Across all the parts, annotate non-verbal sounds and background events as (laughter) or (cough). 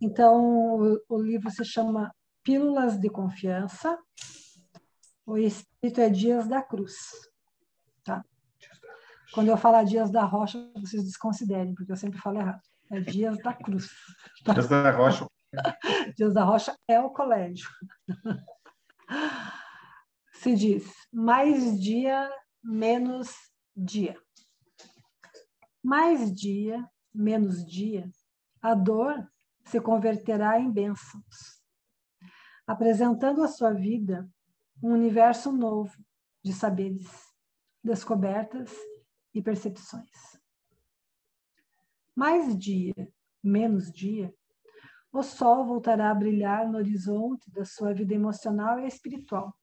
Então, o, o livro se chama Pílulas de Confiança. O espírito é Dias da Cruz. Tá? Quando eu falar Dias da Rocha, vocês desconsiderem, porque eu sempre falo errado. É Dias da Cruz. Tá? (laughs) Dias da Rocha. (laughs) Dias da Rocha é o colégio. (laughs) Se diz mais dia, menos dia. Mais dia, menos dia, a dor se converterá em bênçãos, apresentando à sua vida um universo novo de saberes, descobertas e percepções. Mais dia, menos dia, o sol voltará a brilhar no horizonte da sua vida emocional e espiritual,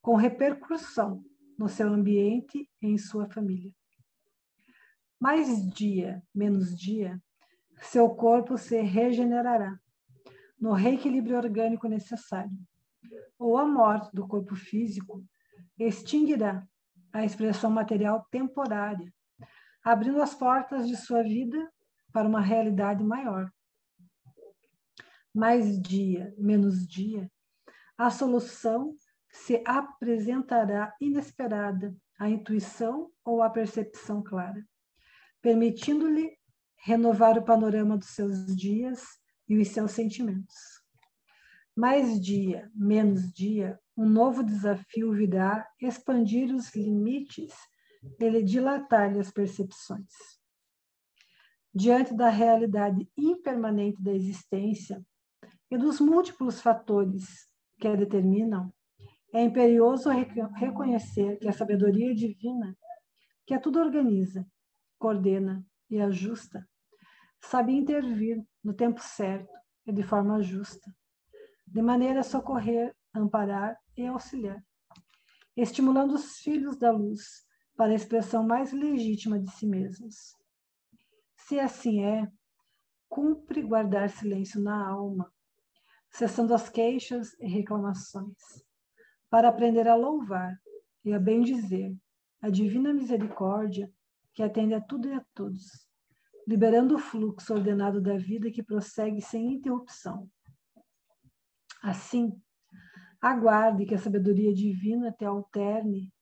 com repercussão no seu ambiente e em sua família. Mais dia, menos dia, seu corpo se regenerará no reequilíbrio orgânico necessário, ou a morte do corpo físico extinguirá a expressão material temporária, abrindo as portas de sua vida para uma realidade maior. Mais dia, menos dia, a solução se apresentará inesperada à intuição ou à percepção clara, permitindo-lhe renovar o panorama dos seus dias e os seus sentimentos. Mais dia, menos dia, um novo desafio virá expandir os limites e dilatar-lhe as percepções. Diante da realidade impermanente da existência e dos múltiplos fatores que a determinam, é imperioso reconhecer que a sabedoria divina, que a tudo organiza, coordena e ajusta, sabe intervir no tempo certo e de forma justa, de maneira a socorrer, amparar e auxiliar, estimulando os filhos da luz para a expressão mais legítima de si mesmos. Se assim é, cumpre guardar silêncio na alma, cessando as queixas e reclamações, para aprender a louvar e a bendizer a divina misericórdia que atende a tudo e a todos, liberando o fluxo ordenado da vida que prossegue sem interrupção. Assim, aguarde que a sabedoria divina te alterne,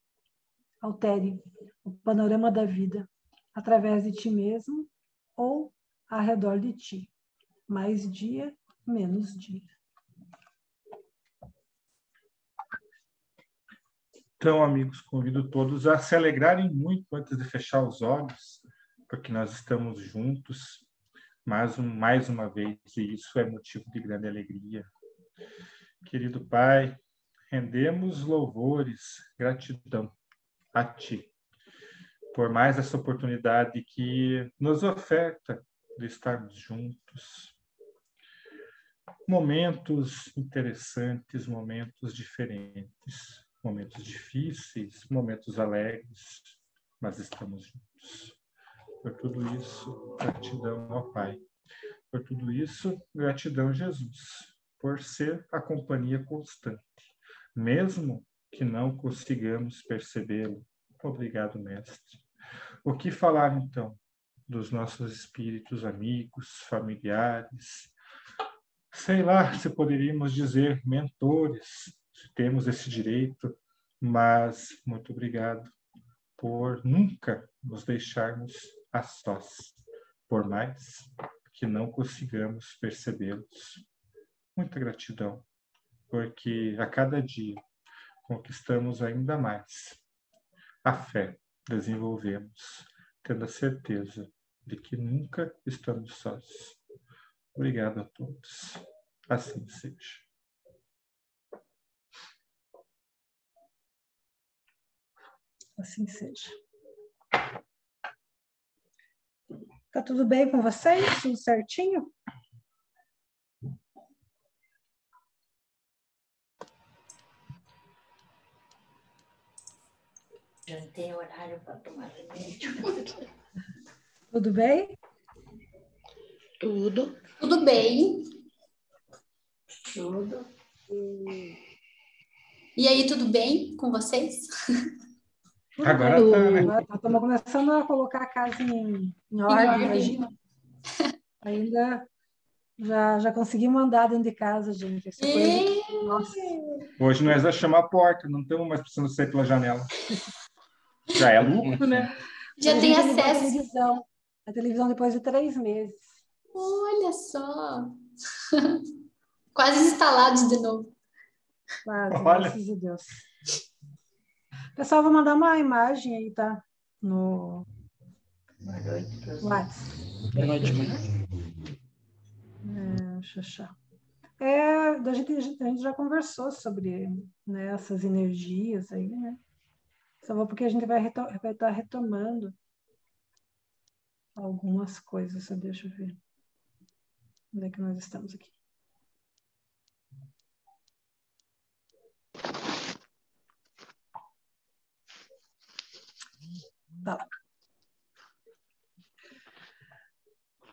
altere o panorama da vida através de ti mesmo ou ao redor de ti. Mais dia, menos dia. Então, amigos, convido todos a se alegrarem muito antes de fechar os olhos porque nós estamos juntos mais, um, mais uma vez, e isso é motivo de grande alegria. Querido Pai, rendemos louvores, gratidão a Ti, por mais essa oportunidade que nos oferta de estarmos juntos. Momentos interessantes, momentos diferentes, momentos difíceis, momentos alegres, mas estamos juntos. Por tudo isso, gratidão ao Pai. Por tudo isso, gratidão Jesus, por ser a companhia constante, mesmo que não consigamos percebê-lo. Obrigado, Mestre. O que falar então dos nossos espíritos amigos, familiares, sei lá se poderíamos dizer mentores, temos esse direito, mas muito obrigado por nunca nos deixarmos a sós, por mais que não consigamos percebê-los. Muita gratidão, porque a cada dia conquistamos ainda mais a fé, desenvolvemos, tendo a certeza de que nunca estamos sós. Obrigado a todos. Assim seja. Assim seja. Tá tudo bem com vocês? Tudo certinho? Já tem horário para tomar remédio. Tudo bem? Tudo. Tudo bem. Tudo. E aí, tudo bem com vocês? (laughs) Agora tá, né? Estamos começando a colocar a casa em, em ordem, imagina. Ainda Já, já consegui mandar dentro de casa, gente. Essa coisa... Nossa. Hoje nós vamos chamar a porta, não estamos mais precisando sair pela janela. Já é lucro, né? Já tem ligou A acesso. televisão. A televisão depois de três meses. Olha só. (laughs) Quase instalados de novo. Quase, Olha. graças a Deus. Pessoal, vou mandar uma imagem aí, tá? No WhatsApp. Boa noite, mãe. É, deixa eu achar. É, a gente, a gente já conversou sobre né, essas energias aí, né? Só vou porque a gente vai estar vai tá retomando algumas coisas. Deixa eu ver. Onde é que nós estamos aqui? Tá.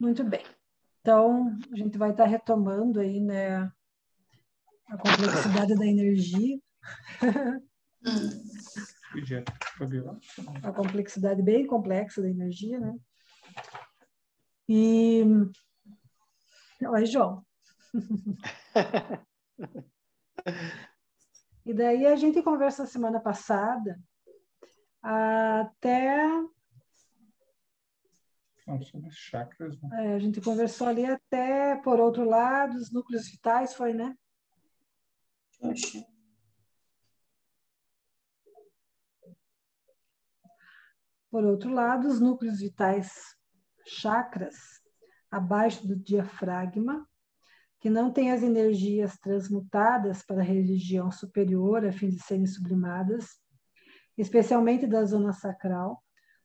Muito bem. Então, a gente vai estar retomando aí, né, a complexidade da energia, Hum. A complexidade bem complexa da energia, né? E Oi, João. (laughs) E daí a gente conversa semana passada até Não, sobre chakras, né? é, a gente conversou ali até por outro lado os núcleos vitais, foi, né? Poxa. Por outro lado, os núcleos vitais chakras, abaixo do diafragma, que não têm as energias transmutadas para a religião superior a fim de serem sublimadas, especialmente da zona sacral,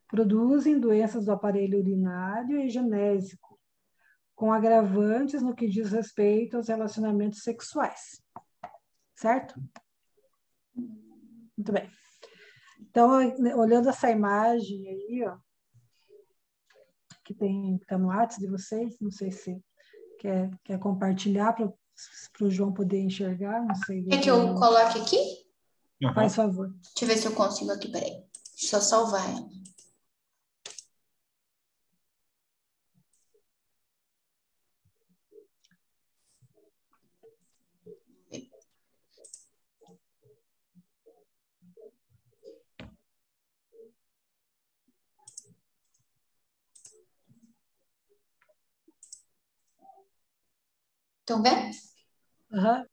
produzem doenças do aparelho urinário e genésico, com agravantes no que diz respeito aos relacionamentos sexuais. Certo? Muito bem. Então, olhando essa imagem aí, ó, que tem tá no WhatsApp de vocês, não sei se quer, quer compartilhar para o João poder enxergar, não sei. Quer que eu coloque aqui? Aham. Faz favor. Deixa eu ver se eu consigo aqui, peraí. Deixa eu só salvar ela. Estão vendo? Aham.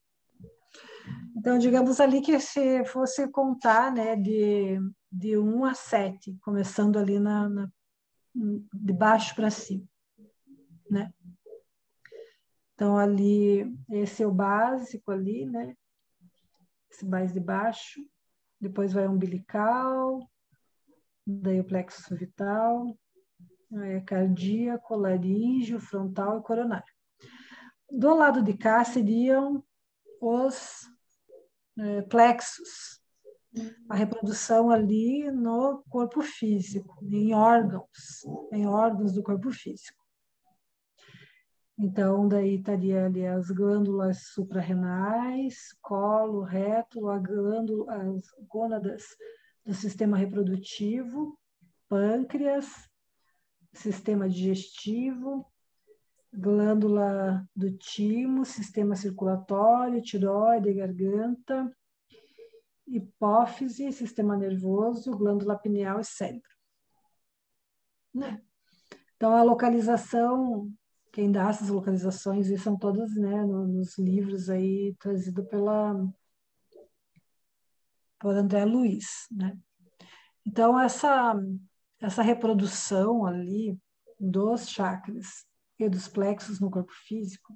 Então, digamos ali que se fosse contar, né, de, de 1 a 7, começando ali na, na de baixo para cima, né? Então, ali, esse é o básico ali, né? Esse mais de baixo. Depois vai umbilical, daí o plexo vital, a cardíaco, laríngeo, frontal e coronário. Do lado de cá seriam os eh, plexos, a reprodução ali no corpo físico, em órgãos, em órgãos do corpo físico. Então, daí estaria ali as glândulas suprarrenais, colo, reto, a glândula, as gônadas do sistema reprodutivo, pâncreas, sistema digestivo, glândula do timo, sistema circulatório, tiroide, garganta, hipófise, sistema nervoso, glândula pineal e cérebro. Né? Então, a localização, quem dá essas localizações, são todas né, nos livros aí trazido pela por André Luiz, né? Então, essa, essa reprodução ali dos chakras e dos plexos no corpo físico,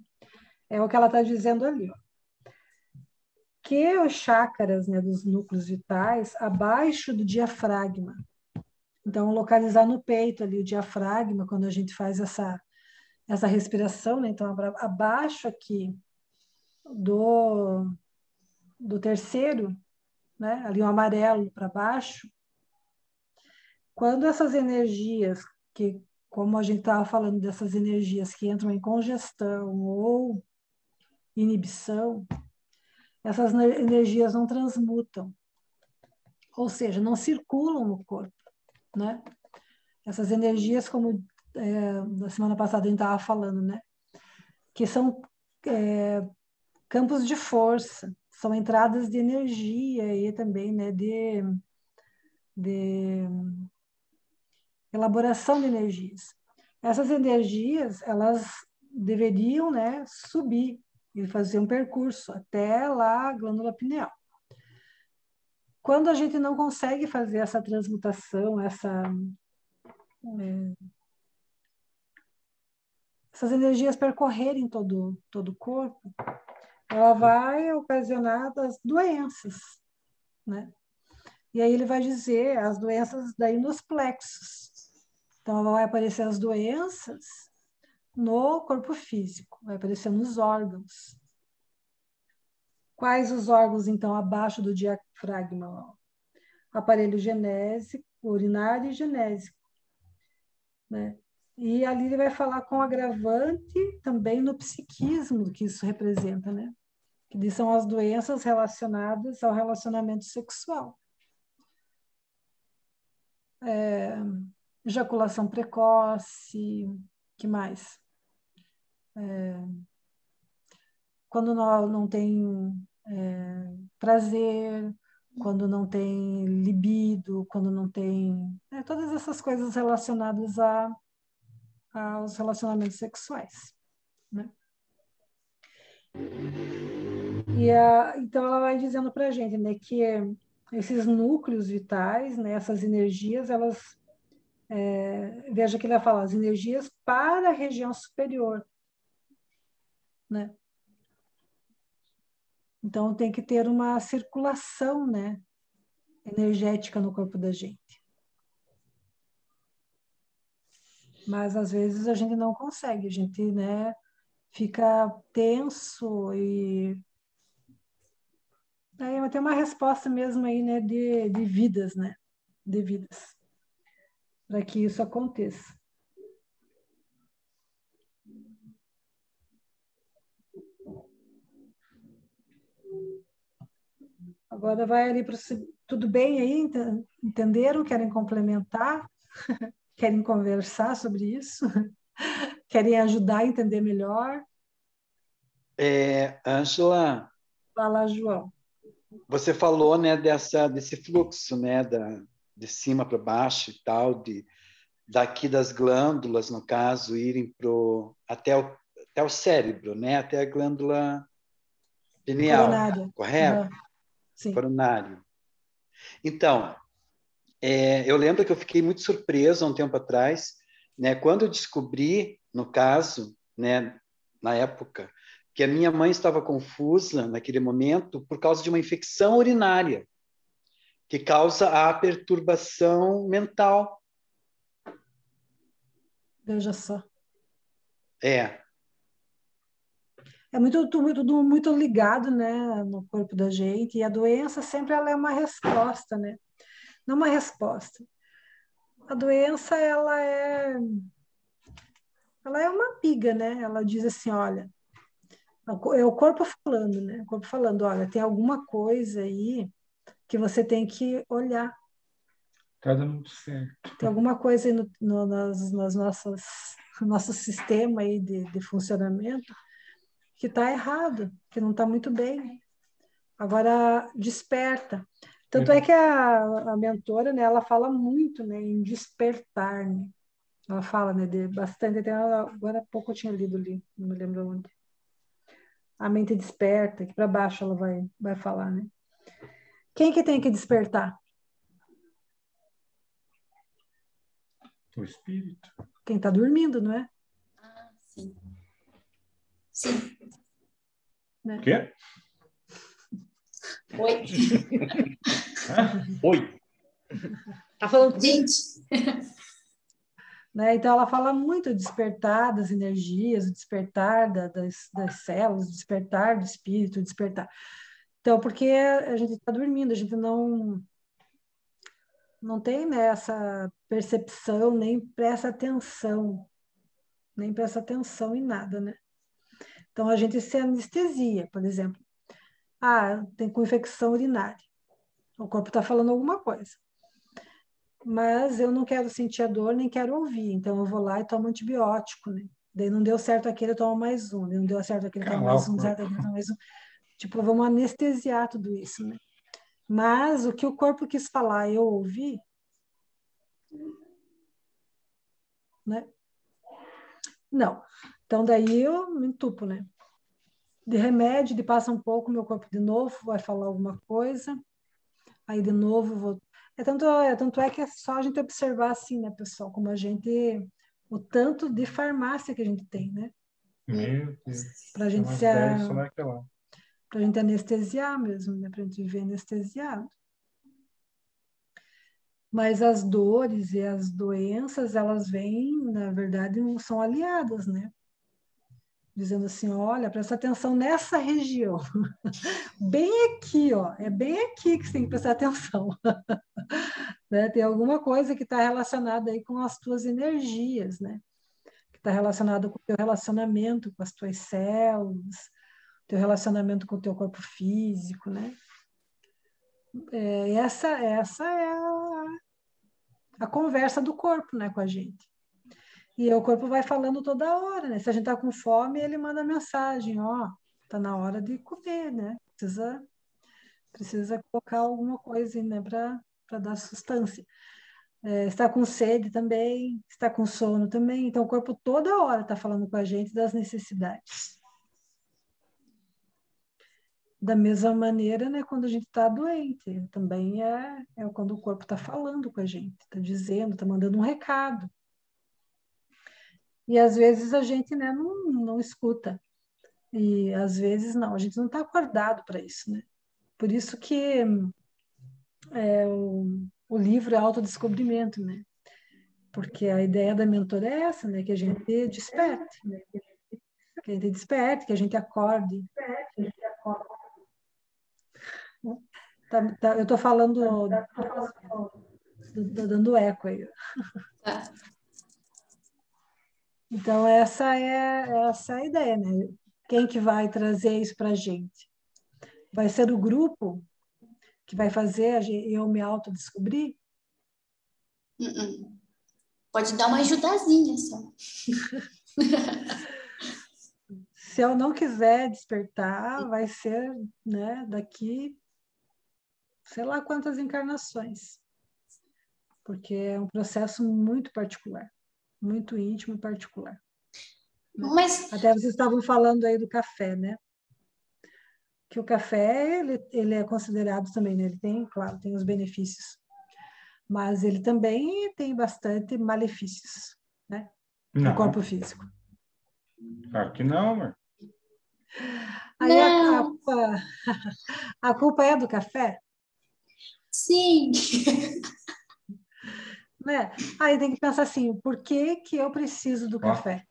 é o que ela está dizendo ali. Ó. Que os chakras né, dos núcleos vitais abaixo do diafragma. Então, localizar no peito ali o diafragma, quando a gente faz essa, essa respiração, né? Então, abaixo aqui do, do terceiro, né? ali o amarelo para baixo, quando essas energias que como a gente estava falando dessas energias que entram em congestão ou inibição, essas energias não transmutam, ou seja, não circulam no corpo, né? Essas energias, como é, na semana passada a gente estava falando, né? que são é, campos de força, são entradas de energia e também né, de, de elaboração de energias. Essas energias, elas deveriam né, subir e fazer um percurso até lá a glândula pineal. Quando a gente não consegue fazer essa transmutação, essa, é, essas energias percorrerem todo, todo o corpo, ela vai ocasionar as doenças, né? E aí ele vai dizer as doenças daí nos plexos. Então, vai aparecer as doenças no corpo físico, vai aparecer nos órgãos. Quais os órgãos, então, abaixo do diafragma? Aparelho genésico, urinário e genésico. Né? E ali ele vai falar com agravante também no psiquismo que isso representa, né? Que são as doenças relacionadas ao relacionamento sexual. É, ejaculação precoce, que mais? É, quando não, não tem é, prazer, quando não tem libido, quando não tem. É, todas essas coisas relacionadas a, aos relacionamentos sexuais. Né? E a, então ela vai dizendo para a gente né, que esses núcleos vitais, né, essas energias, elas. É, veja que ele vai falar as energias para a região superior. Né? Então tem que ter uma circulação, né, energética no corpo da gente. Mas às vezes a gente não consegue, a gente, né, fica tenso e aí tem uma resposta mesmo aí, né, de, de vidas, né, de vidas, para que isso aconteça. Agora vai ali para tudo bem aí? Entenderam? Querem complementar? (laughs) Querem conversar sobre isso? (laughs) Querem ajudar a entender melhor? É, Ângela. Fala, João. Você falou, né, dessa desse fluxo, né, da de cima para baixo e tal, de daqui das glândulas, no caso, irem pro até o até o cérebro, né, até a glândula pineal, correto? Uhum. Sim. coronário. Então, é, eu lembro que eu fiquei muito surpreso há um tempo atrás, né, quando eu descobri, no caso, né, na época, que a minha mãe estava confusa naquele momento por causa de uma infecção urinária, que causa a perturbação mental. Veja só. É é muito, tudo muito ligado, né, no corpo da gente, e a doença sempre ela é uma resposta, né? Não uma resposta. A doença, ela é ela é uma piga, né? Ela diz assim, olha, é o corpo falando, né? O corpo falando, olha, tem alguma coisa aí que você tem que olhar. Tá dando certo. Tem alguma coisa aí no, no, nas, nas nossas, no nosso sistema aí de, de funcionamento que está errado, que não está muito bem. Agora, desperta. Tanto é que a, a mentora, né, ela fala muito né, em despertar. Né? Ela fala né, de bastante, até agora há pouco eu tinha lido ali, não me lembro onde. A mente desperta, que para baixo ela vai, vai falar, né? Quem que tem que despertar? O espírito. Quem está dormindo, não é? Ah, sim. Sim. Né? O quê? Oi. Oi. Tá falando Gente. Né? Então, ela fala muito despertar das energias, o despertar da, das, das células, o despertar do espírito, o despertar. Então, porque a gente está dormindo, a gente não não tem né, essa percepção, nem presta atenção, nem presta atenção em nada, né? Então, a gente se anestesia, por exemplo. Ah, tem com infecção urinária. O corpo está falando alguma coisa. Mas eu não quero sentir a dor, nem quero ouvir. Então, eu vou lá e tomo antibiótico, né? Daí não deu certo aquele, toma mais um. Daí não deu certo aquele, toma mais um, certo aquele, toma mais um. Tipo, vamos anestesiar tudo isso, né? Mas o que o corpo quis falar, eu ouvi, né? Não. Então, daí eu me entupo, né? De remédio, de passa um pouco, meu corpo de novo vai falar alguma coisa, aí de novo vou. É tanto, é tanto é que é só a gente observar assim, né, pessoal, como a gente. O tanto de farmácia que a gente tem, né? Meu Deus. Pra gente se. Pra gente anestesiar mesmo, né? Pra gente viver anestesiado. Mas as dores e as doenças, elas vêm, na verdade, não são aliadas, né? Dizendo assim, olha, presta atenção nessa região. (laughs) bem aqui, ó. É bem aqui que você tem que prestar atenção. (laughs) né? Tem alguma coisa que está relacionada aí com as tuas energias, né? Que está relacionado com o teu relacionamento com as tuas células, teu relacionamento com o teu corpo físico, né? É, essa, essa é a, a, conversa do corpo né, com a gente. E o corpo vai falando toda hora, né? Se a gente está com fome, ele manda mensagem, ó, tá na hora de comer, né? Precisa, precisa colocar alguma coisa né, para dar sustância. É, está com sede também, está com sono também. Então, o corpo toda hora está falando com a gente das necessidades. Da mesma maneira, né, quando a gente está doente, também é, é quando o corpo está falando com a gente, está dizendo, está mandando um recado. E às vezes a gente né, não, não escuta. E às vezes não, a gente não está acordado para isso, né? Por isso que é, o, o livro é autodescobrimento, né? Porque a ideia da mentora é essa, né? Que a gente desperte, né? Que a gente desperte, que a gente acorde. Que a gente acorde Tá, tá, eu estou falando, tô dando eco aí. Tá. Então, essa é, essa é a ideia, né? Quem que vai trazer isso para a gente? Vai ser o grupo que vai fazer eu me autodescobrir? Uh -uh. Pode dar uma ajudazinha só. (laughs) Se eu não quiser despertar, vai ser né, daqui sei lá quantas encarnações, porque é um processo muito particular, muito íntimo e particular. Mas... Até vocês estavam falando aí do café, né? Que o café, ele, ele é considerado também, né? ele tem, claro, tem os benefícios, mas ele também tem bastante malefícios, né? No corpo físico. Claro que não, amor. Aí a culpa, (laughs) a culpa é do café? Sim. né? Aí tem que pensar assim, por que, que eu preciso do café?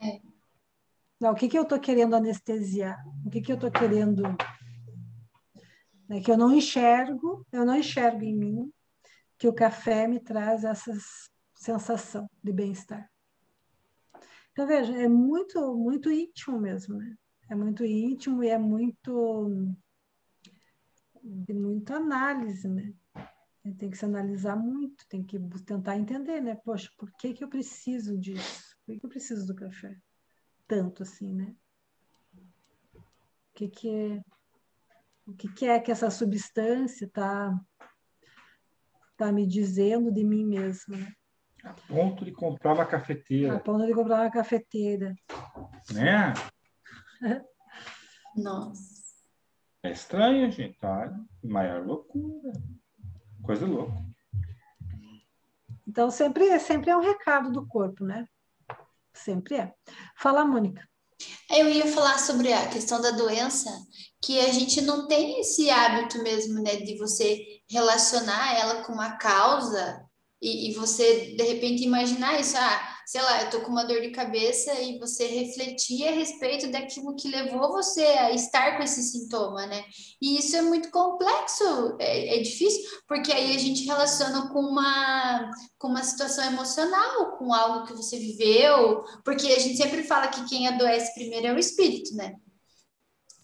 É. Não, o que, que eu estou querendo anestesiar? O que, que eu estou querendo... É que eu não enxergo, eu não enxergo em mim que o café me traz essa sensação de bem-estar. Então, veja, é muito, muito íntimo mesmo, né? É muito íntimo e é muito de muita análise, né? Tem que se analisar muito, tem que tentar entender, né? Poxa, por que, que eu preciso disso? Por que, que eu preciso do café? Tanto assim, né? O que, que é o que, que é que essa substância está tá me dizendo de mim mesma? Né? A ponto de comprar uma cafeteira. A ponto de comprar uma cafeteira. Né? (laughs) Nossa. É estranho, gente. Tá? Maior loucura. Coisa louca. Então, sempre, sempre é um recado do corpo, né? Sempre é. Fala, Mônica. Eu ia falar sobre a questão da doença, que a gente não tem esse hábito mesmo, né, de você relacionar ela com uma causa e, e você, de repente, imaginar isso. Ah, sei lá, eu tô com uma dor de cabeça e você refletir a respeito daquilo que levou você a estar com esse sintoma, né? E isso é muito complexo, é, é difícil, porque aí a gente relaciona com uma, com uma situação emocional, com algo que você viveu, porque a gente sempre fala que quem adoece primeiro é o espírito, né?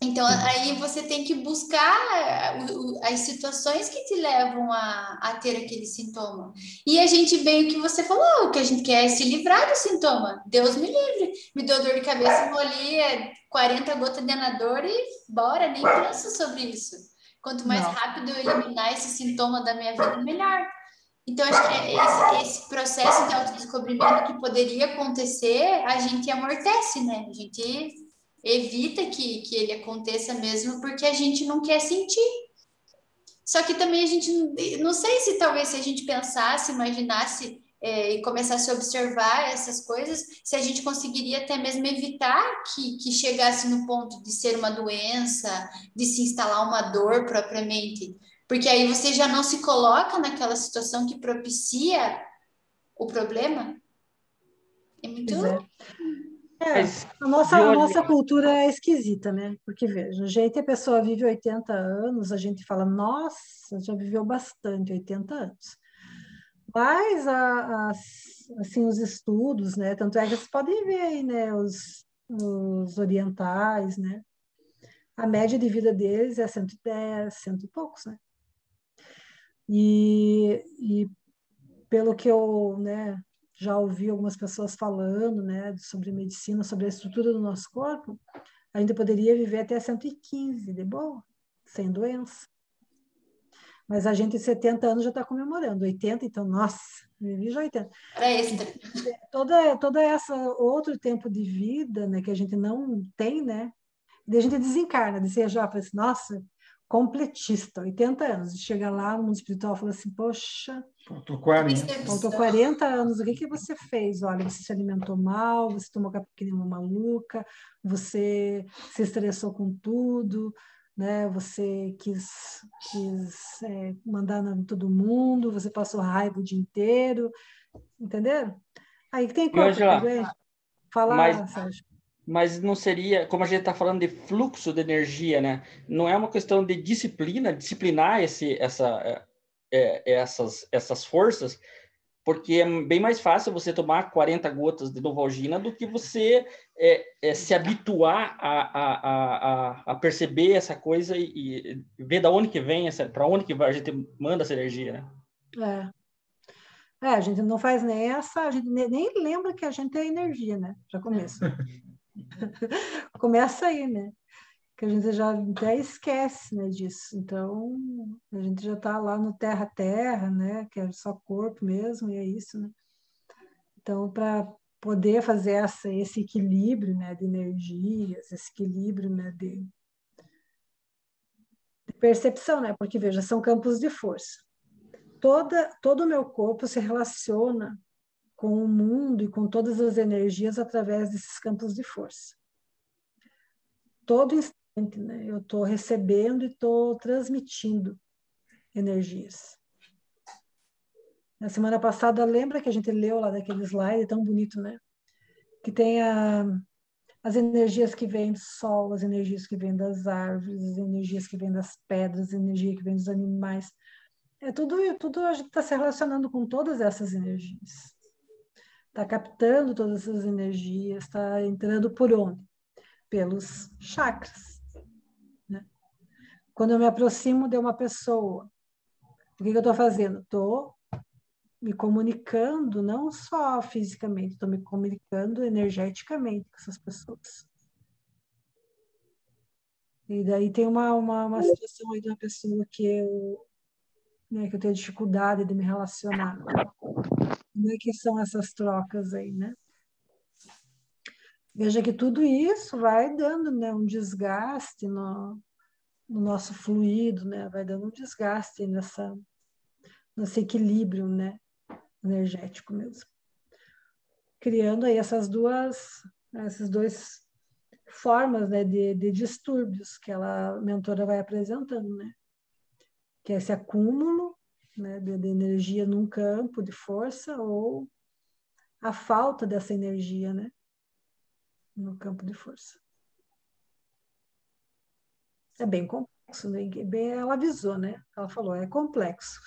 Então, aí você tem que buscar eh, as situações que te levam a, a ter aquele sintoma. E a gente vem o que você falou, o que a gente quer é se livrar do sintoma. Deus me livre. me deu dor de cabeça, vou ali, é 40 gotas de anador e bora, nem penso sobre isso. Quanto mais Não. rápido eu eliminar esse sintoma da minha vida, melhor. Então, acho que é esse, esse, processo de autodescobrimento que poderia acontecer, a gente amortece, né? A gente evita que, que ele aconteça mesmo porque a gente não quer sentir. Só que também a gente, não sei se talvez se a gente pensasse, imaginasse é, e começasse a observar essas coisas, se a gente conseguiria até mesmo evitar que, que chegasse no ponto de ser uma doença, de se instalar uma dor propriamente. Porque aí você já não se coloca naquela situação que propicia o problema. É muito. É, a nossa, a nossa cultura é esquisita, né? Porque, veja, o jeito que a pessoa vive 80 anos, a gente fala, nossa, já viveu bastante, 80 anos. Mas, a, a, assim, os estudos, né? Tanto é que vocês podem ver aí, né? Os, os orientais, né? A média de vida deles é 110, cento e poucos, né? E, e pelo que eu, né, já ouvi algumas pessoas falando, né, sobre medicina, sobre a estrutura do nosso corpo, a gente poderia viver até 115, de boa, sem doença. Mas a gente, 70 anos, já está comemorando. 80, então, nossa, vivi já 80. É extra. (laughs) Toda, toda essa outro tempo de vida, né, que a gente não tem, né, e a gente desencarna, deseja, assim, nossa, completista, 80 anos. Chega lá no mundo espiritual e fala assim, poxa, faltou 40. Faltou 40 anos, o que, que você fez? Olha, você se alimentou mal, você tomou capicrina maluca, você se estressou com tudo, né? você quis, quis é, mandar em todo mundo, você passou raiva o dia inteiro, entenderam? Aí tem coisa que Fala, mas, Sérgio mas não seria, como a gente está falando de fluxo de energia, né? Não é uma questão de disciplina, disciplinar esse, essa, é, é essas, essas forças, porque é bem mais fácil você tomar 40 gotas de Novalgina do que você é, é, se habituar a, a, a, a, perceber essa coisa e, e ver da onde que vem, para onde que a gente manda essa energia, né? É. é. a gente não faz nem essa, a gente nem lembra que a gente é energia, né? Já começa. (laughs) (laughs) Começa aí, né? Que a gente já até esquece né, disso. Então, a gente já está lá no terra-terra, né? Que é só corpo mesmo, e é isso, né? Então, para poder fazer essa, esse equilíbrio né, de energias, esse equilíbrio né, de, de percepção, né? Porque, veja, são campos de força. Toda, todo o meu corpo se relaciona com o mundo e com todas as energias através desses campos de força. Todo instante, né, eu estou recebendo e estou transmitindo energias. Na semana passada, lembra que a gente leu lá daquele slide tão bonito, né? Que tem a, as energias que vêm do sol, as energias que vêm das árvores, as energias que vêm das pedras, as energias que vêm dos animais. É tudo, tudo a gente está se relacionando com todas essas energias está captando todas essas energias, está entrando por onde? Pelos chakras. Né? Quando eu me aproximo de uma pessoa, o que, que eu estou fazendo? Estou me comunicando, não só fisicamente, estou me comunicando energeticamente com essas pessoas. E daí tem uma, uma, uma situação aí de uma pessoa que eu, né, que eu tenho dificuldade de me relacionar. Como é que são essas trocas aí, né? Veja que tudo isso vai dando né, um desgaste no, no nosso fluido, né? Vai dando um desgaste nessa, nesse equilíbrio, né? Energético mesmo. Criando aí essas duas, essas duas formas né, de, de distúrbios que ela, a mentora vai apresentando, né? Que é esse acúmulo né, de, de energia num campo de força ou a falta dessa energia, né, no campo de força. É bem complexo, né? bem, ela avisou, né? Ela falou, é complexo.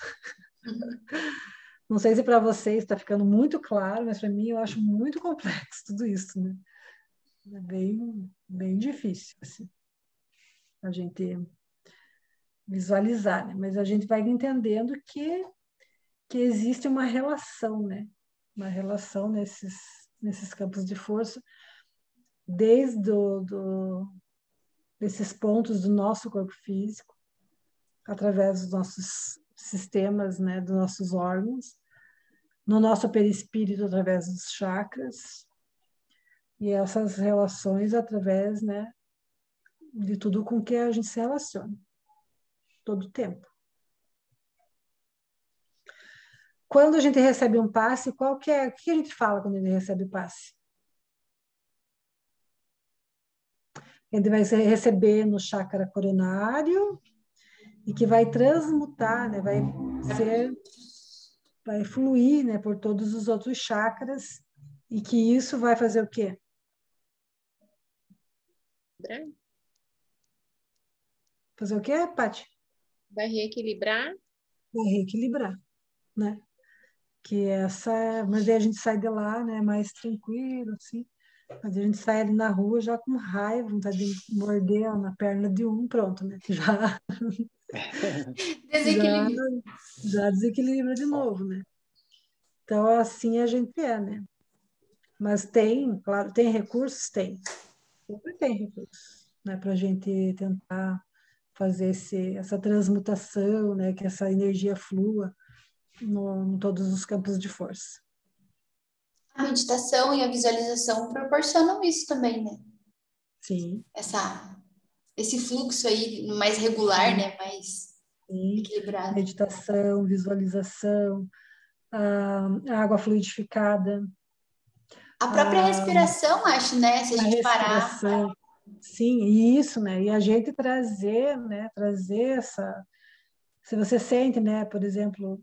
(laughs) Não sei se para vocês está ficando muito claro, mas para mim eu acho muito complexo tudo isso, né? É bem, bem difícil, assim, a gente visualizar, né? mas a gente vai entendendo que, que existe uma relação, né? uma relação nesses, nesses campos de força, desde do, do, desses pontos do nosso corpo físico, através dos nossos sistemas, né, dos nossos órgãos, no nosso perispírito através dos chakras, e essas relações através, né, de tudo com que a gente se relaciona, todo o tempo. Quando a gente recebe um passe, qual que é, o que a gente fala quando a gente recebe o passe? A gente vai receber no chakra coronário e que vai transmutar, né, vai ser vai fluir, né, por todos os outros chakras e que isso vai fazer o quê? Fazer o quê, Paty? Vai reequilibrar. Vai reequilibrar, né? Que essa, mas aí a gente sai de lá, né, mais tranquilo, assim. Mas a gente sai ali na rua já com raiva, vontade de morder na perna de um, pronto, né? (laughs) (laughs) Já Desequilíbrio. Já, já desequilibra de novo, né? Então, assim a gente é, né? Mas tem, claro, tem recursos? Tem. Sempre tem recursos, né? Para a gente tentar fazer esse, essa transmutação, né? Que essa energia flua no, em todos os campos de força. A meditação e a visualização proporcionam isso também, né? Sim. Essa esse fluxo aí mais regular, né? Mais Sim. equilibrado. Meditação, visualização, a água fluidificada. A própria a, respiração, acho, né? Se a, a gente parar. Sim, isso, né? E a gente trazer, né? Trazer essa. Se você sente, né? Por exemplo,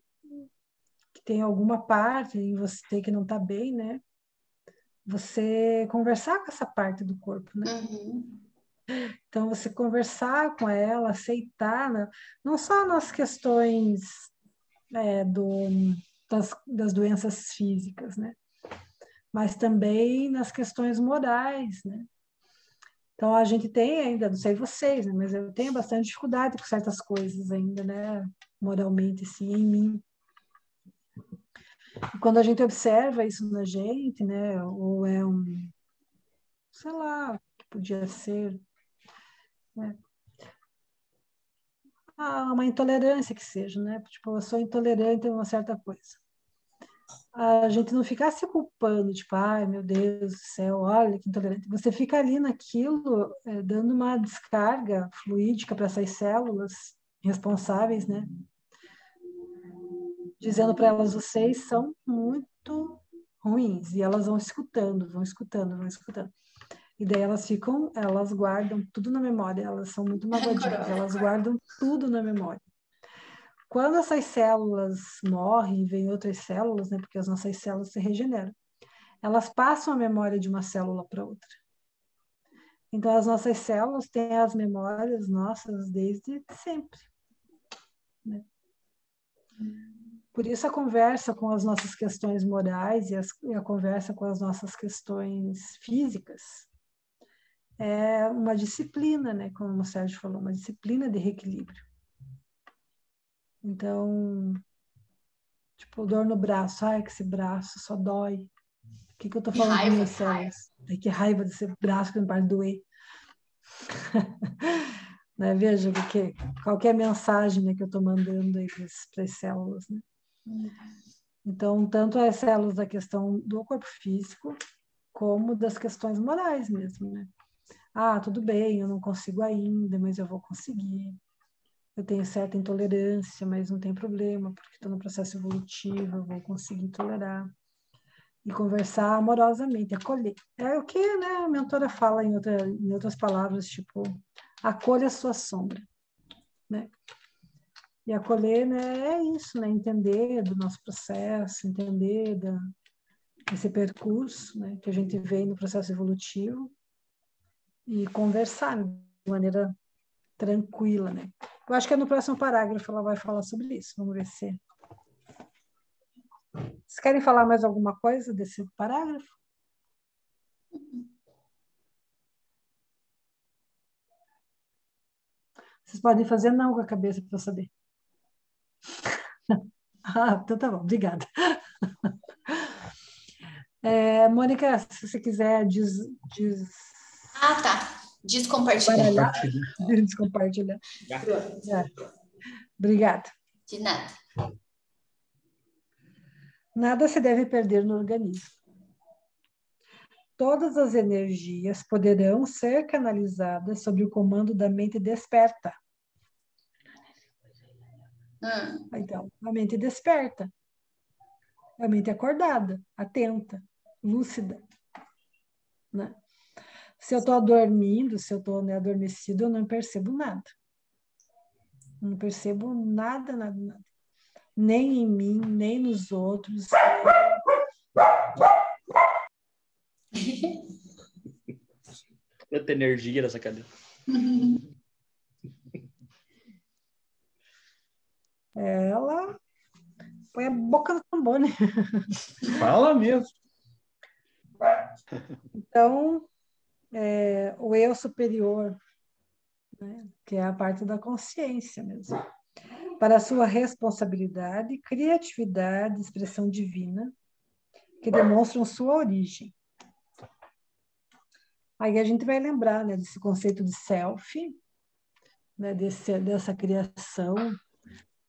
que tem alguma parte em você que não está bem, né? Você conversar com essa parte do corpo, né? Uhum. Então, você conversar com ela, aceitar, né? não só nas questões é, do, das, das doenças físicas, né? mas também nas questões morais, né? Então a gente tem ainda, não sei vocês, né? mas eu tenho bastante dificuldade com certas coisas ainda, né? Moralmente, sim, em mim. E quando a gente observa isso na gente, né? Ou é um, sei lá, podia ser né? Ah, uma intolerância que seja, né? Tipo, eu sou intolerante a uma certa coisa. A gente não ficar se culpando, tipo, ai meu Deus do céu, olha que intolerante. Você fica ali naquilo, é, dando uma descarga fluídica para essas células responsáveis, né? Dizendo para elas, vocês são muito ruins. E elas vão escutando, vão escutando, vão escutando. E daí elas ficam, elas guardam tudo na memória, elas são muito magoadinhas, elas guardam tudo na memória. Quando essas células morrem, vêm outras células, né, porque as nossas células se regeneram, elas passam a memória de uma célula para outra. Então, as nossas células têm as memórias nossas desde sempre. Né? Por isso, a conversa com as nossas questões morais e, e a conversa com as nossas questões físicas é uma disciplina, né? Como o Sérgio falou, uma disciplina de reequilíbrio. Então, tipo, dor no braço, ai, que esse braço só dói. O que, que eu tô falando raiva, minhas células? Ai, que raiva desse braço que não para de doer. (laughs) né? Veja que, qualquer mensagem né, que eu estou mandando aí para as células. Né? Então, tanto as células da questão do corpo físico, como das questões morais mesmo, né? Ah, tudo bem, eu não consigo ainda, mas eu vou conseguir. Eu tenho certa intolerância, mas não tem problema, porque estou no processo evolutivo, eu vou conseguir tolerar. E conversar amorosamente, acolher. É o que né, a mentora fala em, outra, em outras palavras, tipo, acolha a sua sombra. Né? E acolher né, é isso, né? entender do nosso processo, entender da, esse percurso né, que a gente vem no processo evolutivo e conversar de maneira tranquila, né? Eu acho que é no próximo parágrafo ela vai falar sobre isso. Vamos ver se. Vocês querem falar mais alguma coisa desse parágrafo? Vocês podem fazer não com a cabeça para eu saber. (laughs) ah, então tá bom, obrigada. (laughs) É, Mônica, se você quiser diz, diz... Ah, tá. Descompartilhar. Descompartilhar. É. Obrigada. De nada. Nada se deve perder no organismo. Todas as energias poderão ser canalizadas sob o comando da mente desperta. Hum. Então, a mente desperta. A mente acordada, atenta, lúcida. Né? Se eu estou dormindo, se eu estou né, adormecido, eu não percebo nada. Não percebo nada, nada, nada. Nem em mim, nem nos outros. (laughs) Tanta energia nessa cadeira. (laughs) Ela põe a boca no tambor, né? Fala mesmo. Então, é, o eu superior, né, que é a parte da consciência mesmo, para sua responsabilidade, criatividade, expressão divina, que demonstram sua origem. Aí a gente vai lembrar né, desse conceito de self, né, desse, dessa criação,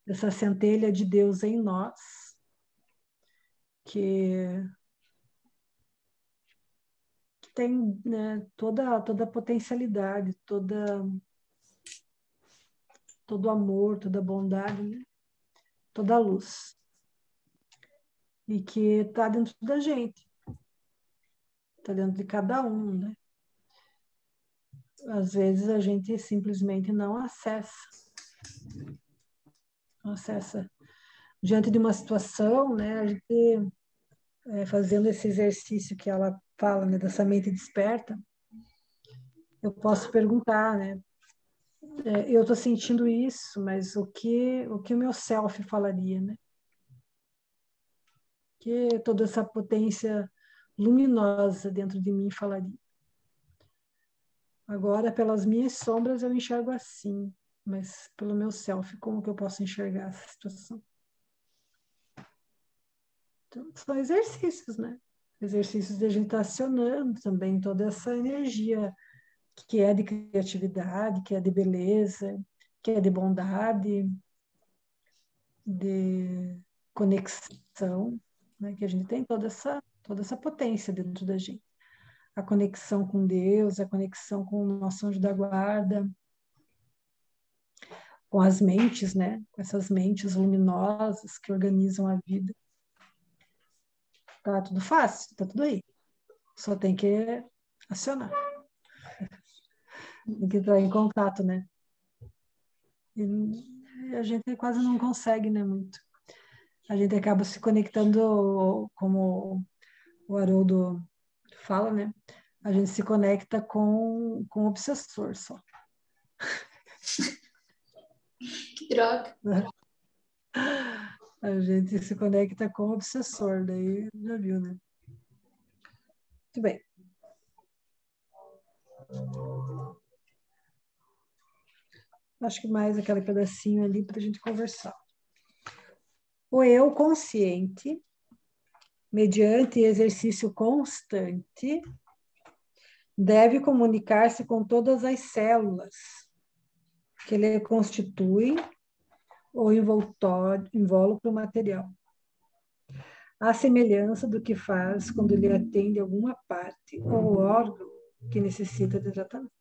dessa centelha de Deus em nós, que tem né, toda, toda a potencialidade, toda, todo amor, toda bondade, né? toda a luz. E que está dentro da gente, está dentro de cada um, né? Às vezes a gente simplesmente não acessa. Não acessa. Diante de uma situação, né, a gente é, fazendo esse exercício que ela fala, né, dessa mente desperta, eu posso perguntar, né, é, eu estou sentindo isso, mas o que o que o meu self falaria, né? Que toda essa potência luminosa dentro de mim falaria. Agora, pelas minhas sombras, eu enxergo assim, mas pelo meu self, como que eu posso enxergar essa situação? Então, são exercícios, né? Exercícios de a gente estar tá acionando também toda essa energia que é de criatividade, que é de beleza, que é de bondade, de conexão, né? que a gente tem toda essa, toda essa potência dentro da gente. A conexão com Deus, a conexão com o nosso anjo da guarda, com as mentes, né? Com essas mentes luminosas que organizam a vida. Tá tudo fácil, tá tudo aí. Só tem que acionar. Tem que entrar em contato, né? E a gente quase não consegue, né, muito. A gente acaba se conectando, como o Haroldo fala, né? A gente se conecta com, com o obsessor só. Que droga. (laughs) a gente se conecta com o obsessor, daí já viu, né? Muito bem. Acho que mais aquele pedacinho ali para a gente conversar. O eu consciente, mediante exercício constante, deve comunicar-se com todas as células que ele constitui ou invólucro material. A semelhança do que faz quando ele atende alguma parte ou órgão que necessita de tratamento.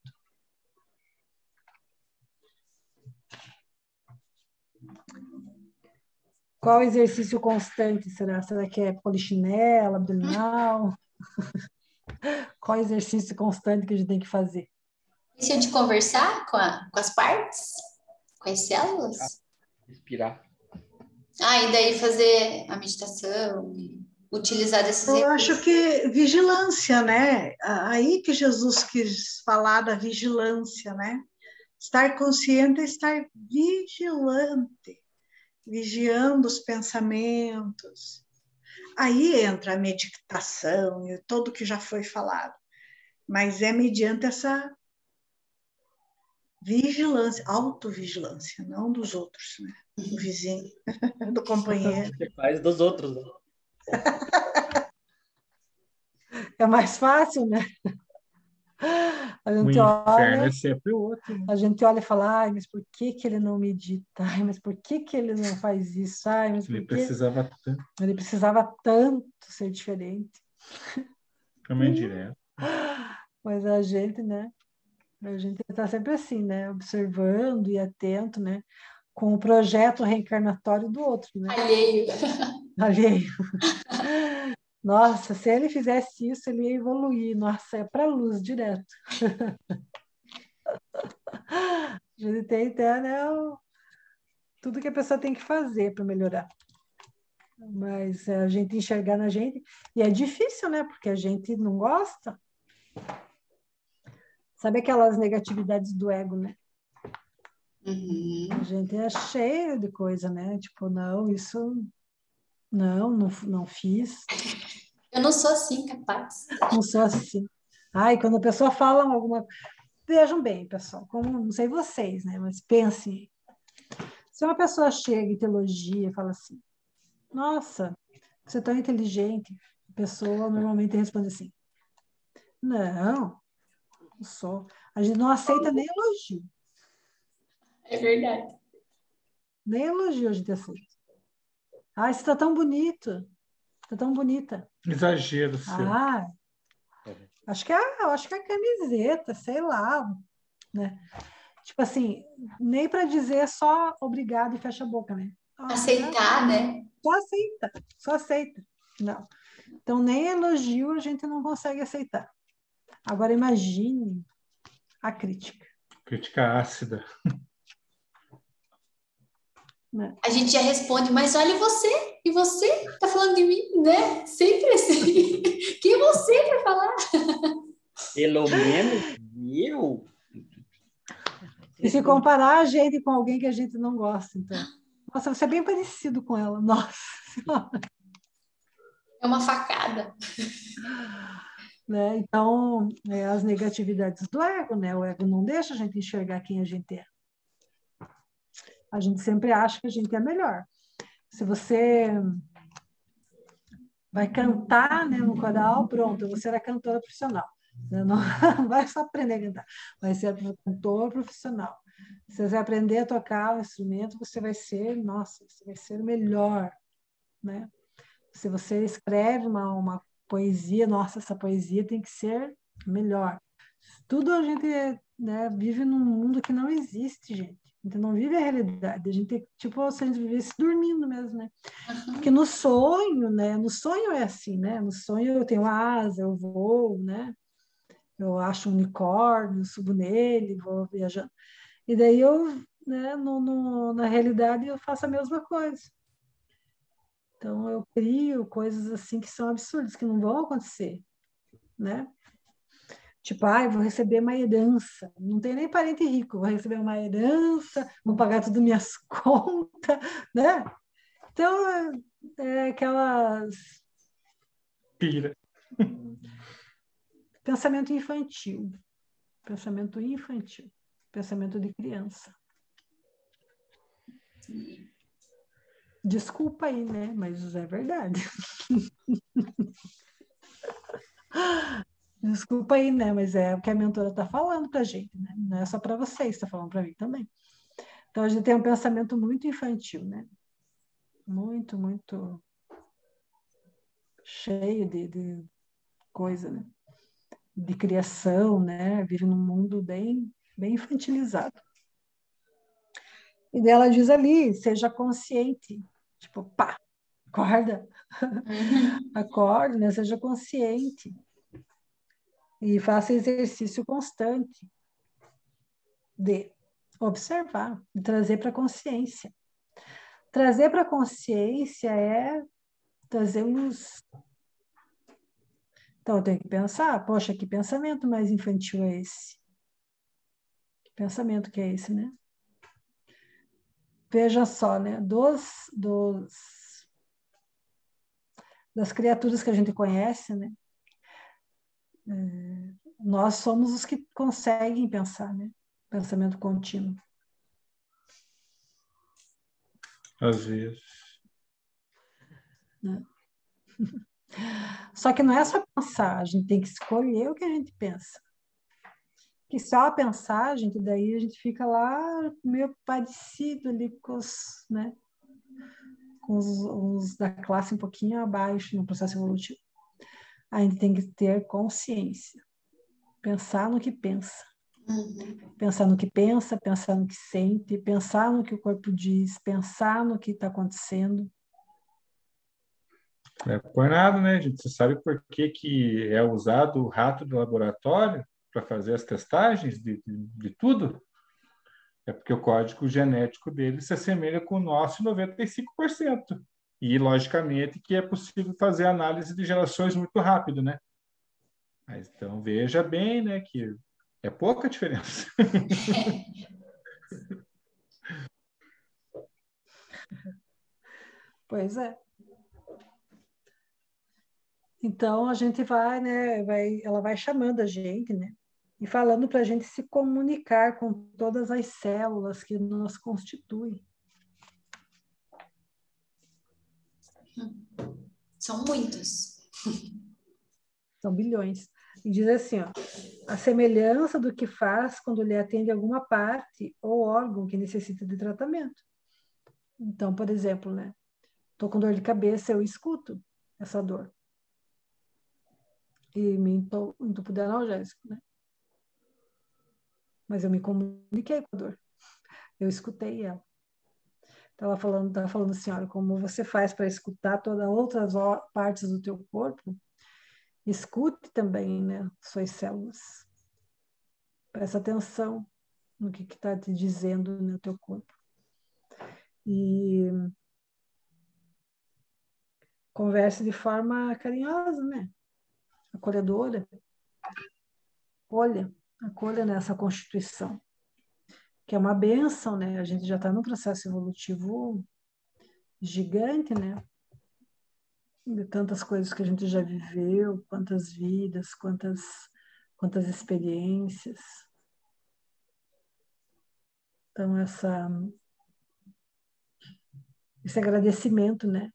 Qual exercício constante será? Será que é polichinela, abdominal? (laughs) Qual exercício constante que a gente tem que fazer? Isso de conversar com, a, com as partes? Com as células? Respirar. Ah, e daí fazer a meditação, utilizar desses Eu recursos. acho que vigilância, né? Aí que Jesus quis falar da vigilância, né? Estar consciente é estar vigilante, vigiando os pensamentos. Aí entra a meditação e tudo que já foi falado. Mas é mediante essa vigilância, autovigilância, não dos outros, né? do vizinho, (laughs) do companheiro. Você faz dos outros. Né? É mais fácil, né? A O gente inferno olha, é sempre o outro. né? a gente olha e fala, ai, mas por que que ele não medita? Ai, mas por que que ele não faz isso? Ai, mas Ele por que precisava tanto. ele precisava tanto ser diferente? Também direto. Mas a gente, né? A gente está sempre assim, né? Observando e atento, né? Com o projeto reencarnatório do outro, né? Alheio. (laughs) Alheio. Nossa, se ele fizesse isso, ele ia evoluir. Nossa, é para a luz direto. (laughs) A gente tem até, né, o- tudo que a pessoa tem que fazer para melhorar. Mas é, a gente enxergar na gente, e é difícil, né? Porque a gente não gosta. Sabe aquelas negatividades do ego, né? Uhum. A gente é cheio de coisa, né? Tipo, não, isso não, não, não fiz, Eu não sou assim capaz. não sou assim. Ai, quando a pessoa fala alguma. Vejam bem, pessoal, como não sei vocês, né? Mas pensem. Se uma pessoa chega e te elogia e fala assim, nossa, você é tão inteligente, a pessoa normalmente responde assim, não, sou. A gente não aceita nem elogio. É verdade. Nem elogio a gente aceita. Ai, você está tão bonito. Está tão bonita. Exagero seu. Ah, acho que é, acho que é camiseta, sei lá, né? Tipo assim, nem para dizer só obrigado e fecha a boca, né? Ah, Aceitar, né? Só aceita, só aceita. Não. Então, nem elogio a gente não consegue aceitar. Agora, imagine a crítica. Crítica ácida. Né? A gente já responde, mas olha você, e você tá falando de mim, né? Sempre assim. (laughs) Quem é você para falar? Pelo menos eu. E se comparar a gente com alguém que a gente não gosta, então. Nossa, você é bem parecido com ela. Nossa (laughs) Senhora. É uma facada. (laughs) né? Então, é, as negatividades do ego, né? O ego não deixa a gente enxergar quem a gente é. A gente sempre acha que a gente é melhor. Se você vai cantar né, no coral, pronto, você era cantora profissional. Você não (laughs) vai só aprender a cantar, vai ser cantor profissional. Se você aprender a tocar o instrumento, você vai ser, nossa, você vai ser melhor, né? Se você escreve uma, uma poesia, nossa, essa poesia tem que ser melhor. Tudo a gente né, vive num mundo que não existe, gente. A gente não vive a realidade. A gente, tipo, se a gente vivesse dormindo mesmo, né? Porque no sonho, né? No sonho é assim, né? No sonho eu tenho asa, eu voo, né? Eu acho um unicórnio, subo nele, vou viajando. E daí eu, né, no, no, na realidade, eu faço a mesma coisa. Então, eu crio coisas assim que são absurdas, que não vão acontecer, né? Tipo, ai, vou receber uma herança. Não tenho nem parente rico, vou receber uma herança, vou pagar tudo minhas (laughs) contas, né? Então, é, é aquelas Pira. (laughs) pensamento infantil. Pensamento infantil. Pensamento de criança. Desculpa aí, né? Mas é verdade. Desculpa aí, né? Mas é o que a mentora está falando para a gente, né? Não é só para vocês, está falando para mim também. Então a gente tem um pensamento muito infantil, né? Muito, muito cheio de, de coisa, né? De criação, né? Vive num mundo bem, bem infantilizado. E dela diz ali, seja consciente, tipo, pá, acorda, Uhum. (laughs) acorde, né? Seja consciente e faça exercício constante de observar, de trazer para a consciência. Trazer para a consciência é trazer uns. Então, eu tenho que pensar, poxa, que pensamento mais infantil é esse? Que pensamento que é esse, né? Veja só, né? Dos, dos, das criaturas que a gente conhece, né? É, nós somos os que conseguem pensar, né? Pensamento contínuo. Às vezes. (laughs) Só que não é só pensar, a gente tem que escolher o que a gente pensa. Que só pensar, a gente, daí a gente fica lá meio parecido ali com os, né, com os, os da classe um pouquinho abaixo no processo evolutivo. A gente tem que ter consciência, pensar no que pensa. Uhum. Pensar no que pensa, pensar no que sente, pensar no que o corpo diz, pensar no que está acontecendo. É por nada, né, gente? Você sabe por que, que é usado o rato do laboratório para fazer as testagens de, de, de, tudo? É porque o código genético dele se assemelha com o nosso 95%. E, logicamente, que é possível fazer análise de gerações muito rápido, né? Mas, então, veja bem, né, que é pouca diferença. (laughs) pois é. Então a gente vai, né, vai, ela vai chamando a gente, né, e falando para a gente se comunicar com todas as células que nos constituem. São muitas. São bilhões. E diz assim, ó, a semelhança do que faz quando lhe atende alguma parte ou órgão que necessita de tratamento. Então, por exemplo, né, tô com dor de cabeça, eu escuto essa dor e me entupo de analgésico, né? Mas eu me comuniquei com a dor. Eu escutei ela. Estava falando, estava falando assim, olha, como você faz para escutar todas outras partes do teu corpo, escute também, né, suas células. Presta atenção no que está te dizendo no teu corpo. E converse de forma carinhosa, né? acolhedora, olha, acolha nessa constituição, que é uma benção, né? A gente já está num processo evolutivo gigante, né? De tantas coisas que a gente já viveu, quantas vidas, quantas, quantas experiências. Então, essa, esse agradecimento, né?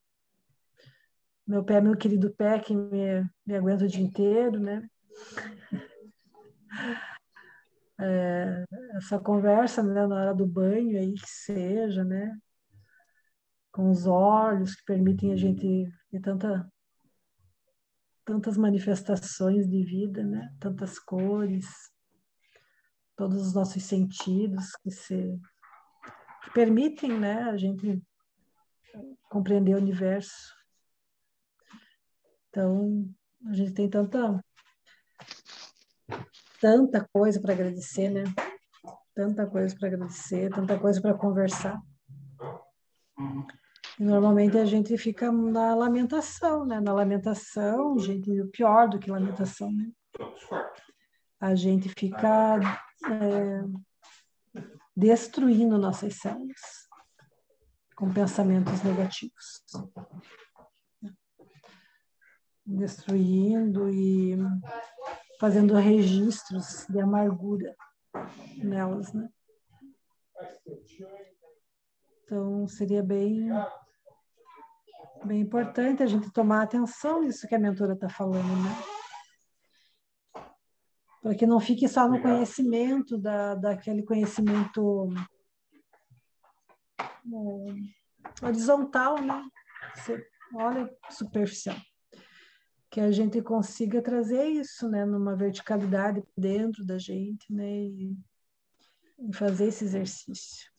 Meu pé, meu querido pé, que me, me aguenta o dia inteiro, né? (laughs) É, essa conversa né, na hora do banho aí que seja, né? Com os olhos que permitem a gente ter tanta, tantas manifestações de vida, né? Tantas cores, todos os nossos sentidos que se que permitem, né? A gente compreender o universo então, a gente tem tanta tanta coisa para agradecer, né? Tanta coisa para agradecer, tanta coisa para conversar. E normalmente a gente fica na lamentação, né? Na lamentação, gente, pior do que lamentação, né? A gente fica é, destruindo nossas células com pensamentos negativos destruindo e fazendo registros de amargura nelas, né? Então seria bem bem importante a gente tomar atenção nisso que a mentora está falando, né? Para que não fique só no conhecimento da, daquele conhecimento é, horizontal, né? Você olha superficial que a gente consiga trazer isso, né, numa verticalidade dentro da gente, né, e, e fazer esse exercício.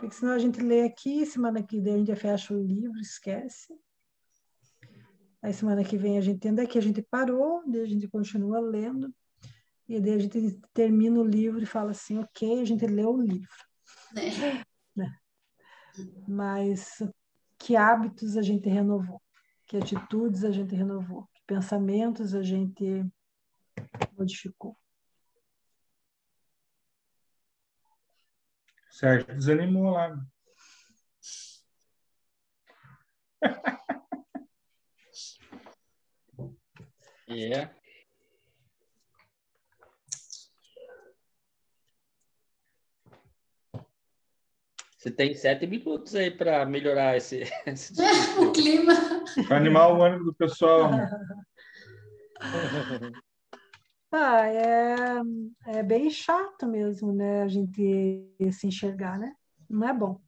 Porque senão a gente lê aqui, semana que vem a gente fecha o livro, esquece. Aí semana que vem a gente entende que a gente parou, daí a gente continua lendo, e daí a gente termina o livro e fala assim, ok, a gente leu o livro. É. Né? Mas que hábitos a gente renovou? Que atitudes a gente renovou, que pensamentos a gente modificou. Sérgio desanimou lá. Yeah. Você tem sete minutos aí para melhorar esse, (laughs) esse (laughs) o clima. Animar o ânimo do pessoal. (laughs) Ah, é, é bem chato mesmo, né? A gente se enxergar, né? Não é bom.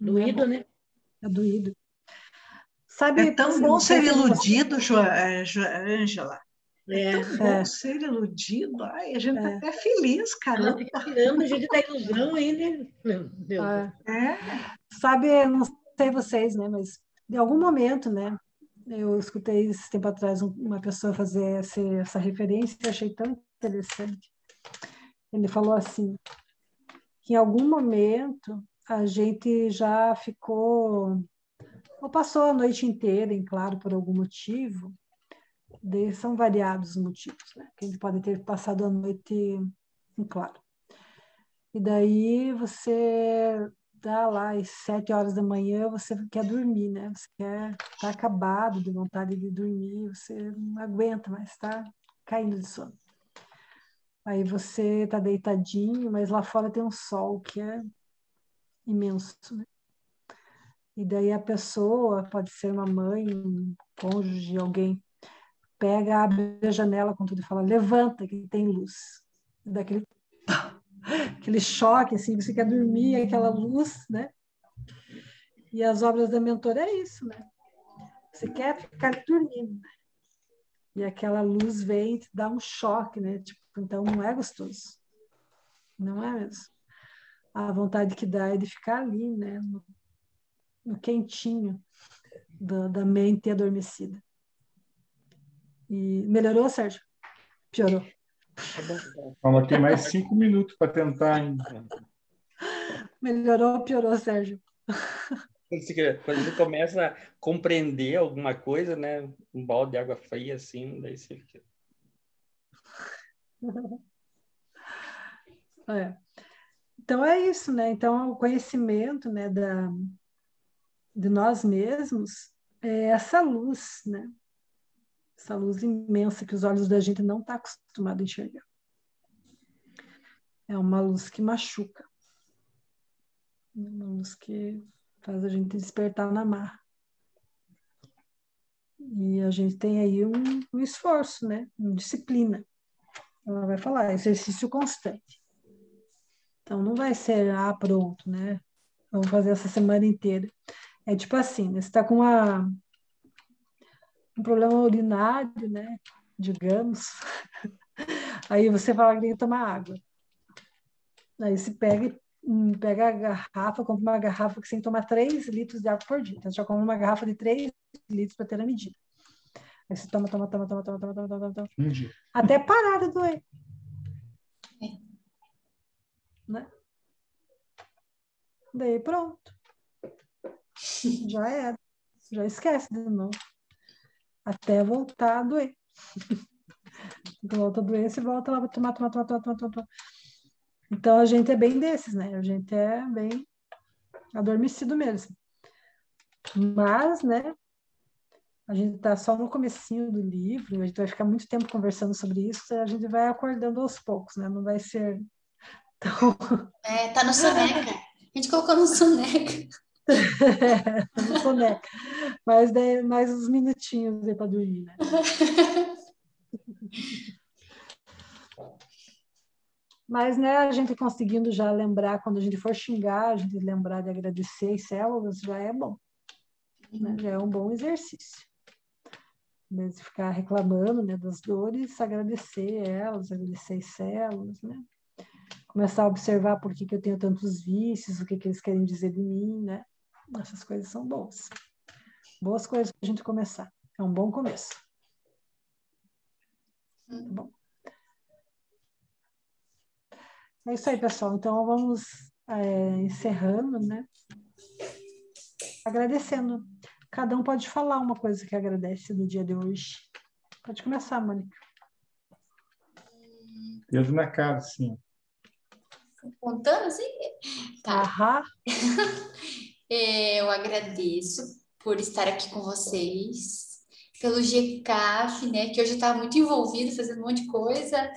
Não é Doído, bom. né? É doído. Sabe, É tão bom ser iludido, Jo- Ângela. É. Tão bom É. ser iludido. Ai, a gente tá É. até feliz, Ela caramba. fica tirando a gente da ilusão aí, né? Meu Deus. Ah, É. Sabe, não sei vocês, né? Mas em algum momento, né? Eu escutei esse tempo atrás um- uma pessoa fazer essa, essa referência e achei tão interessante. Ele falou assim, que em algum momento a gente já ficou, ou passou a noite inteira, em claro, por algum motivo, são variados os motivos, né? Que gente pode ter passado a noite em claro. E daí você dá lá às sete horas da manhã, você quer dormir, né? Você quer tá acabado de vontade de dormir, você não aguenta mais, está caindo de sono. Aí você tá deitadinho, mas lá fora tem um sol que é imenso, né? E daí a pessoa, pode ser uma mãe, um cônjuge, alguém, pega, abre a janela com tudo e fala, levanta que tem luz. Daquele (laughs) aquele choque, assim, você quer dormir, aquela luz, né? E as obras da mentora é isso, né? Você quer ficar dormindo, né? E aquela luz vem e te dá um choque, né? Tipo, então não é gostoso. Não é mesmo. A vontade que dá é de ficar ali, né? No, no quentinho da, da mente adormecida. E melhorou, Sérgio? Piorou. Vamos ter mais cinco minutos para tentar ainda. Melhorou ou piorou, Sérgio? Quando você- Quando você começa a compreender alguma coisa, né? Um balde de água fria, assim, daí você fica. (laughs) É. Então é isso, né? Então o conhecimento, né, da, de nós mesmos é essa luz, né? Essa luz imensa que os olhos da gente não está acostumado a enxergar. É uma luz que machuca. É Uma luz que faz a gente despertar na marra. E a gente tem aí um, um esforço, né? Uma disciplina. Ela vai falar, exercício constante. Então não vai ser, ah, pronto, né? Vamos fazer essa semana inteira. É tipo assim, né? Você está com uma, um problema urinário, né? Digamos. (laughs) Aí você fala que tem que tomar água. Aí você pega, hum, pega a garrafa, compra uma garrafa que você tem que tomar 3 litros de água por dia. Então você já compra uma garrafa de 3 litros para ter a medida. Aí você toma, toma, toma, toma, toma, toma, toma, toma, toma, Entendi. até parar de doer. Né? Daí pronto. (laughs) Já era. Já esquece de novo. Até voltar a doer. (laughs) Volta a doer, você volta lá tomar, tomar, tomar, tomar, tomar, tomar. Então a gente é bem desses, né? A gente é bem adormecido mesmo. Mas, né? A gente está só no comecinho do livro, a gente vai ficar muito tempo conversando sobre isso, a gente vai acordando aos poucos, né? Não vai ser (laughs) tão É, tá no soneca. A gente colocou no soneca. (laughs) não soneca, mas mais uns minutinhos aí para dormir, né? (laughs) Mas, né, a gente conseguindo já lembrar, quando a gente for xingar, a gente lembrar de agradecer as células, já é bom. né? Já é um bom exercício. Em vez de ficar reclamando né, das dores, agradecer elas, agradecer as células, né? Começar a observar por que, que eu tenho tantos vícios, o que, que eles querem dizer de mim, né? Essas coisas são boas. Boas coisas para a gente começar. É um bom começo. Tá bom. É isso aí, pessoal. Então, vamos é, encerrando, né? Agradecendo. Cada um pode falar uma coisa que agradece do dia de hoje. Pode começar, Mônica. Dedo na cara, sim. Contando assim? Tá. Ahá. (laughs) Eu agradeço por estar aqui com vocês, pelo GCAF, né, que hoje estava muito envolvido, fazendo um monte de coisa,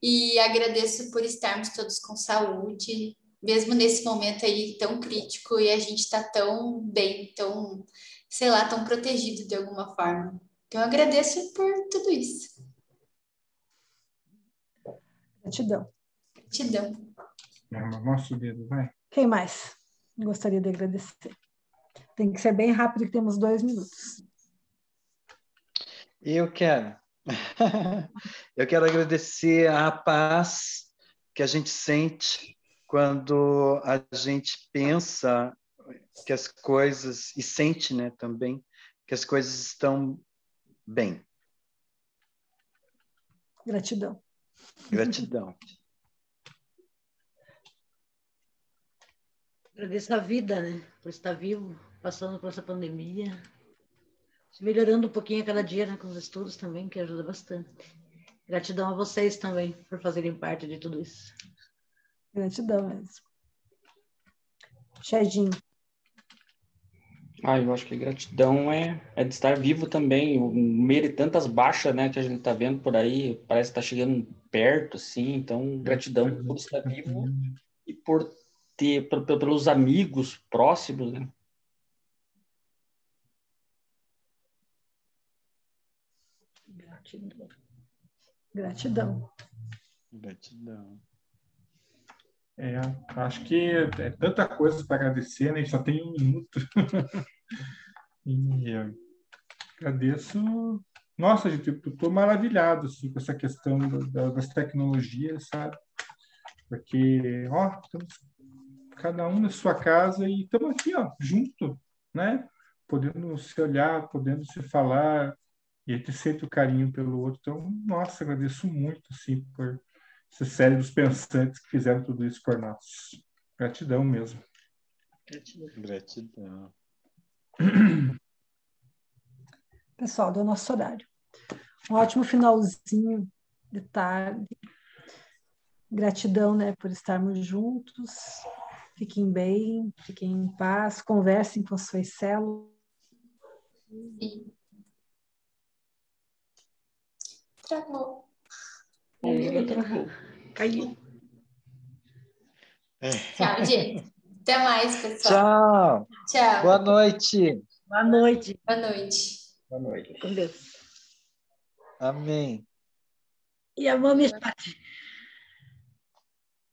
e agradeço por estarmos todos com saúde, mesmo nesse momento aí tão crítico e a gente está tão bem, tão, sei lá, tão protegido de alguma forma. Então, eu agradeço por tudo isso. Gratidão. Gratidão. Mostra o dedo, vai. Quem mais gostaria de agradecer? Tem que ser bem rápido, que temos dois minutos. Eu quero. (laughs) Eu quero agradecer a paz que a gente sente quando a gente pensa que as coisas, e sente né, também, que as coisas estão bem. Gratidão. Gratidão. Agradeço a vida, né? Por estar vivo, passando por essa pandemia. Melhorando um pouquinho a cada dia, né? Com os estudos também, que ajuda bastante. Gratidão a vocês também por fazerem parte de tudo isso. Gratidão mesmo. Chedinho. Ah, eu acho que gratidão é, é de estar vivo também, no meio de tantas baixas, né, que a gente está vendo por aí, parece que está chegando perto, assim, então gratidão por estar vivo e por ter, pelos amigos próximos, né. Gratidão. Gratidão. Gratidão. É, acho que é tanta coisa para agradecer, né? Só tem um minuto. (laughs) e é, agradeço. Nossa, gente, eu estou maravilhado assim, com essa questão da, das tecnologias, sabe? Porque, ó, estamos cada um na sua casa e estamos aqui, ó, junto, né? Podendo se olhar, podendo se falar, e a gente sente o carinho pelo outro. Então, nossa, agradeço muito, assim, por esses cérebros pensantes que fizeram tudo isso por nós. Gratidão mesmo. Gratidão. (clears throat) Pessoal, do nosso horário. Um ótimo finalzinho de tarde. Gratidão, né, por estarmos juntos. Fiquem bem, fiquem em paz, conversem com suas células. Sim. Travou. É, travou. Caiu. Tchau, gente. Até mais, pessoal. Tchau. Tchau. Boa noite. Boa noite. Boa noite. Boa noite. Com Deus. Amém. E a mãe me espate.